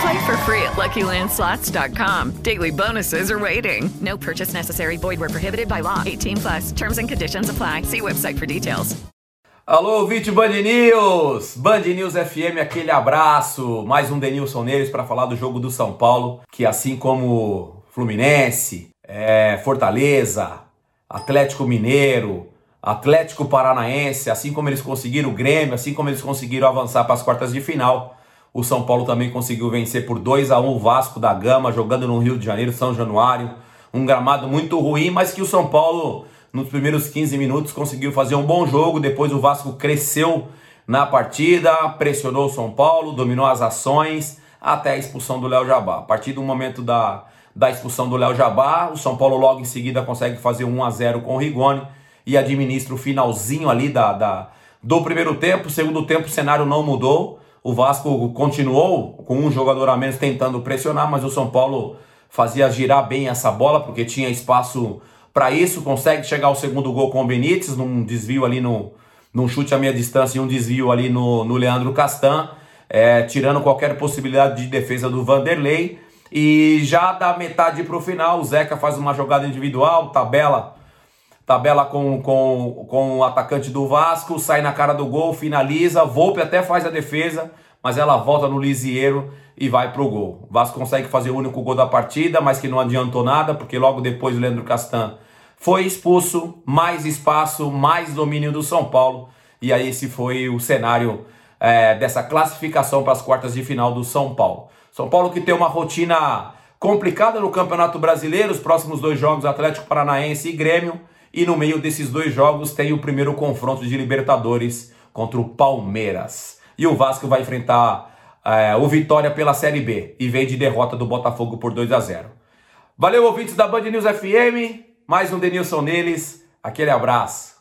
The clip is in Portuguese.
Play for free at LuckyLandSlots.com. Daily bonuses are waiting. No purchase necessary. Void where prohibited by law. 18 plus. Terms and conditions apply. See website for details. Alô, ouvinte Band News! Band News FM, aquele abraço. Mais um Denilson neles para falar do jogo do São Paulo, que assim como Fluminense, é, Fortaleza, Atlético Mineiro, Atlético Paranaense, assim como eles conseguiram o Grêmio, assim como eles conseguiram avançar para as quartas de final, o São Paulo também conseguiu vencer por 2 a 1 o Vasco da Gama, jogando no Rio de Janeiro, São Januário. Um gramado muito ruim, mas que o São Paulo, nos primeiros 15 minutos, conseguiu fazer um bom jogo. Depois o Vasco cresceu na partida, pressionou o São Paulo, dominou as ações, até a expulsão do Léo Jabá. A partir do momento da, da expulsão do Léo Jabá, o São Paulo logo em seguida consegue fazer 1 a 0 com o Rigoni e administra o finalzinho ali da, da, do primeiro tempo. Segundo tempo, o cenário não mudou. O Vasco continuou com um jogador a menos tentando pressionar, mas o São Paulo fazia girar bem essa bola porque tinha espaço para isso. Consegue chegar ao segundo gol com o Benítez, num desvio ali no num chute a meia distância e um desvio ali no, no Leandro Castan, é, tirando qualquer possibilidade de defesa do Vanderlei. E já da metade para o final, o Zeca faz uma jogada individual, tabela tabela com, com, com o atacante do Vasco, sai na cara do gol, finaliza, Volpe até faz a defesa, mas ela volta no Lisieiro e vai pro gol. O Vasco consegue fazer o único gol da partida, mas que não adiantou nada, porque logo depois o Leandro Castan foi expulso, mais espaço, mais domínio do São Paulo, e aí esse foi o cenário é, dessa classificação para as quartas de final do São Paulo. São Paulo que tem uma rotina complicada no Campeonato Brasileiro, os próximos dois jogos Atlético Paranaense e Grêmio, e no meio desses dois jogos tem o primeiro confronto de Libertadores contra o Palmeiras. E o Vasco vai enfrentar é, o Vitória pela Série B e vem de derrota do Botafogo por 2 a 0. Valeu, ouvintes da Band News FM. Mais um Denilson neles. Aquele abraço.